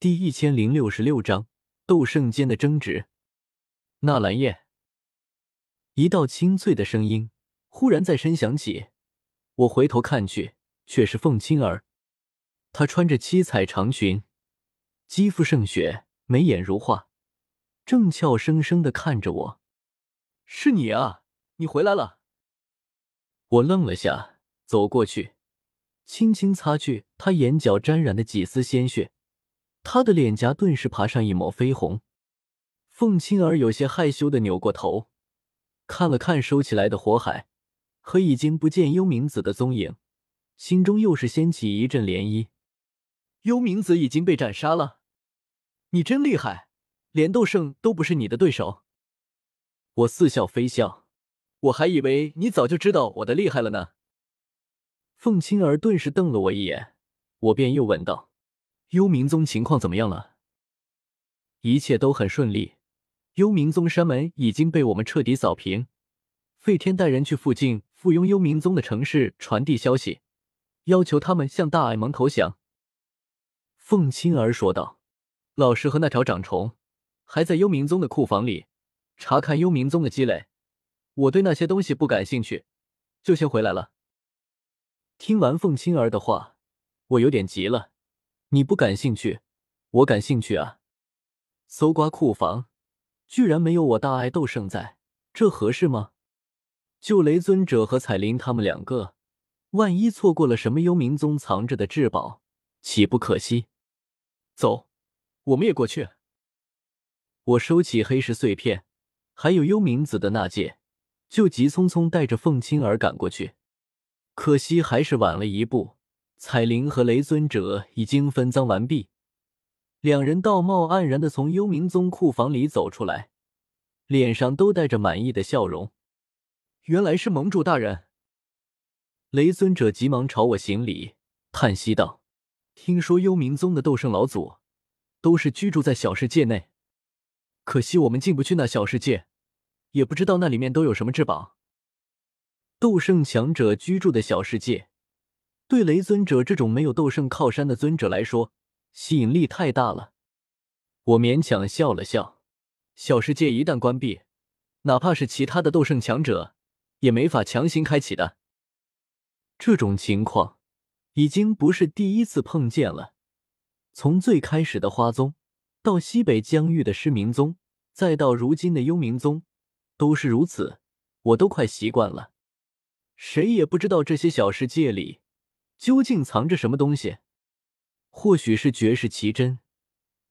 第一千零六十六章斗圣间的争执。纳兰叶，一道清脆的声音忽然在身响起。我回头看去，却是凤青儿。她穿着七彩长裙，肌肤胜雪，眉眼如画，正俏生生的看着我。是你啊，你回来了。我愣了下，走过去。轻轻擦去他眼角沾染的几丝鲜血，他的脸颊顿时爬上一抹绯红。凤青儿有些害羞的扭过头，看了看收起来的火海和已经不见幽冥子的踪影，心中又是掀起一阵涟漪。幽冥子已经被斩杀了，你真厉害，连斗圣都不是你的对手。我似笑非笑，我还以为你早就知道我的厉害了呢。凤青儿顿时瞪了我一眼，我便又问道：“幽冥宗情况怎么样了？”一切都很顺利，幽冥宗山门已经被我们彻底扫平。费天带人去附近附庸幽冥宗的城市传递消息，要求他们向大爱盟投降。凤青儿说道：“老师和那条长虫还在幽冥宗的库房里查看幽冥宗的积累，我对那些东西不感兴趣，就先回来了。”听完凤青儿的话，我有点急了。你不感兴趣，我感兴趣啊！搜刮库房，居然没有我大爱斗圣在，这合适吗？就雷尊者和彩铃他们两个，万一错过了什么幽冥宗藏着的至宝，岂不可惜？走，我们也过去。我收起黑石碎片，还有幽冥子的那戒，就急匆匆带着凤青儿赶过去。可惜还是晚了一步，彩铃和雷尊者已经分赃完毕，两人道貌岸然的从幽冥宗库房里走出来，脸上都带着满意的笑容。原来是盟主大人！雷尊者急忙朝我行礼，叹息道：“听说幽冥宗的斗圣老祖都是居住在小世界内，可惜我们进不去那小世界，也不知道那里面都有什么至宝。”斗圣强者居住的小世界，对雷尊者这种没有斗圣靠山的尊者来说，吸引力太大了。我勉强笑了笑。小世界一旦关闭，哪怕是其他的斗圣强者，也没法强行开启的。这种情况已经不是第一次碰见了。从最开始的花宗，到西北疆域的失明宗，再到如今的幽冥宗，都是如此。我都快习惯了。谁也不知道这些小世界里究竟藏着什么东西，或许是绝世奇珍，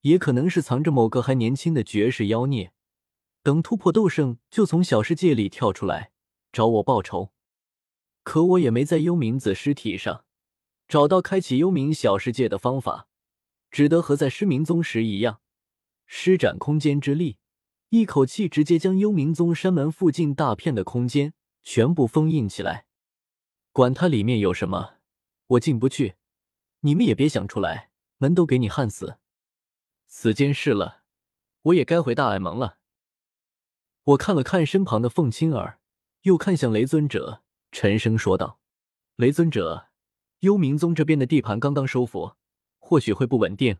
也可能是藏着某个还年轻的绝世妖孽。等突破斗圣，就从小世界里跳出来找我报仇。可我也没在幽冥子尸体上找到开启幽冥小世界的方法，只得和在失明宗时一样，施展空间之力，一口气直接将幽冥宗山门附近大片的空间。全部封印起来，管它里面有什么，我进不去，你们也别想出来，门都给你焊死。此间事了，我也该回大爱盟了。我看了看身旁的凤青儿，又看向雷尊者，沉声说道：“雷尊者，幽冥宗这边的地盘刚刚收复，或许会不稳定。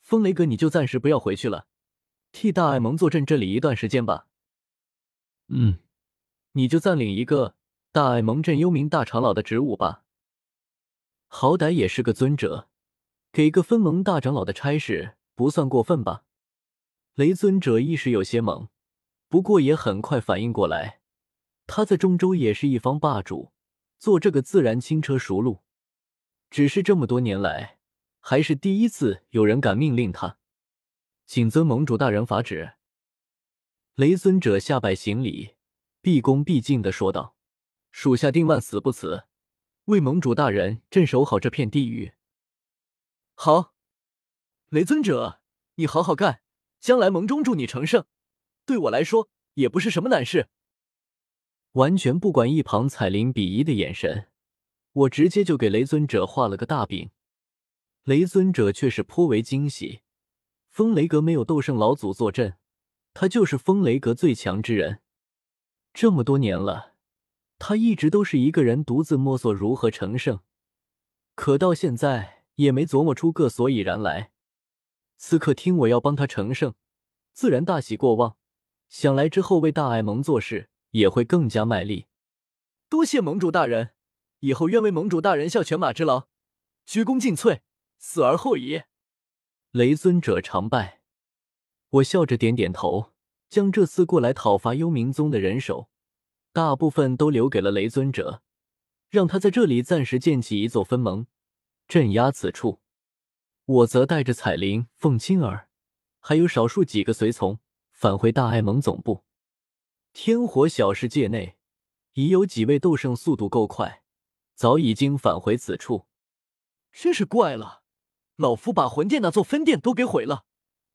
风雷哥，你就暂时不要回去了，替大爱盟坐镇这里一段时间吧。”嗯。你就暂领一个大爱盟镇幽冥大长老的职务吧，好歹也是个尊者，给个分盟大长老的差事不算过分吧？雷尊者一时有些懵，不过也很快反应过来，他在中州也是一方霸主，做这个自然轻车熟路。只是这么多年来，还是第一次有人敢命令他。谨遵盟主大人法旨。雷尊者下拜行礼。毕恭毕敬的说道：“属下定万死不辞，为盟主大人镇守好这片地域。”好，雷尊者，你好好干，将来盟中助你成圣，对我来说也不是什么难事。完全不管一旁彩铃鄙夷的眼神，我直接就给雷尊者画了个大饼。雷尊者却是颇为惊喜，风雷阁没有斗圣老祖坐镇，他就是风雷阁最强之人。这么多年了，他一直都是一个人独自摸索如何成圣，可到现在也没琢磨出个所以然来。此刻听我要帮他成圣，自然大喜过望。想来之后为大爱盟做事也会更加卖力。多谢盟主大人，以后愿为盟主大人效犬马之劳，鞠躬尽瘁，死而后已。雷尊者常拜。我笑着点点头，将这次过来讨伐幽冥宗的人手，大部分都留给了雷尊者，让他在这里暂时建起一座分盟，镇压此处。我则带着彩铃、凤青儿，还有少数几个随从。返回大爱盟总部，天火小世界内已有几位斗圣速度够快，早已经返回此处。真是怪了，老夫把魂殿那座分殿都给毁了，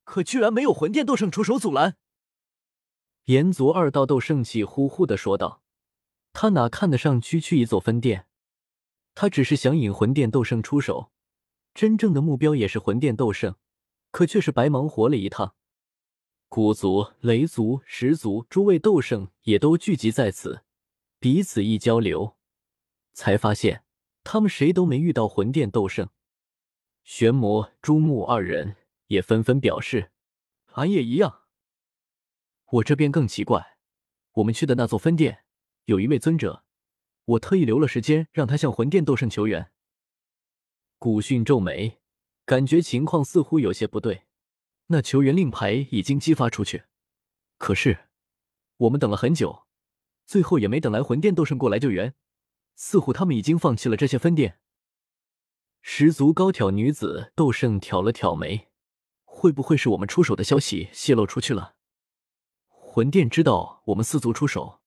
可居然没有魂殿斗圣出手阻拦。炎族二道斗圣气呼呼的说道：“他哪看得上区区一座分殿？他只是想引魂殿斗圣出手，真正的目标也是魂殿斗圣，可却是白忙活了一趟。”古族、雷族、石族诸位斗圣也都聚集在此，彼此一交流，才发现他们谁都没遇到魂殿斗圣。玄魔、朱木二人也纷纷表示：“俺也一样。”我这边更奇怪，我们去的那座分殿有一位尊者，我特意留了时间让他向魂殿斗圣求援。古训皱眉，感觉情况似乎有些不对。那求援令牌已经激发出去，可是我们等了很久，最后也没等来魂殿斗圣过来救援，似乎他们已经放弃了这些分店。十足高挑女子斗圣挑了挑眉，会不会是我们出手的消息泄露出去了？魂殿知道我们四族出手，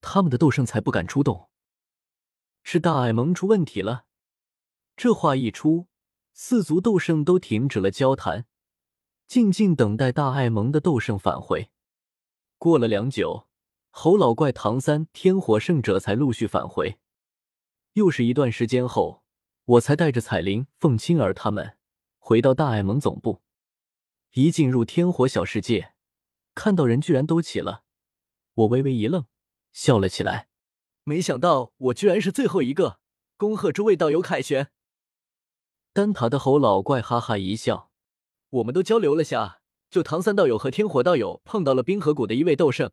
他们的斗圣才不敢出动。是大爱盟出问题了？这话一出，四族斗圣都停止了交谈。静静等待大爱盟的斗圣返回。过了良久，侯老怪、唐三、天火圣者才陆续返回。又是一段时间后，我才带着彩铃、凤青儿他们回到大爱盟总部。一进入天火小世界，看到人居然都起了，我微微一愣，笑了起来。没想到我居然是最后一个，恭贺诸位道友凯旋。丹塔的侯老怪哈哈一笑。我们都交流了下，就唐三道友和天火道友碰到了冰河谷的一位斗圣，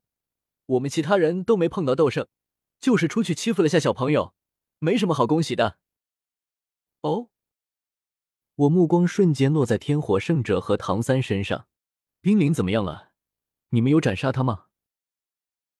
我们其他人都没碰到斗圣，就是出去欺负了下小朋友，没什么好恭喜的。哦，我目光瞬间落在天火圣者和唐三身上，冰灵怎么样了？你们有斩杀他吗？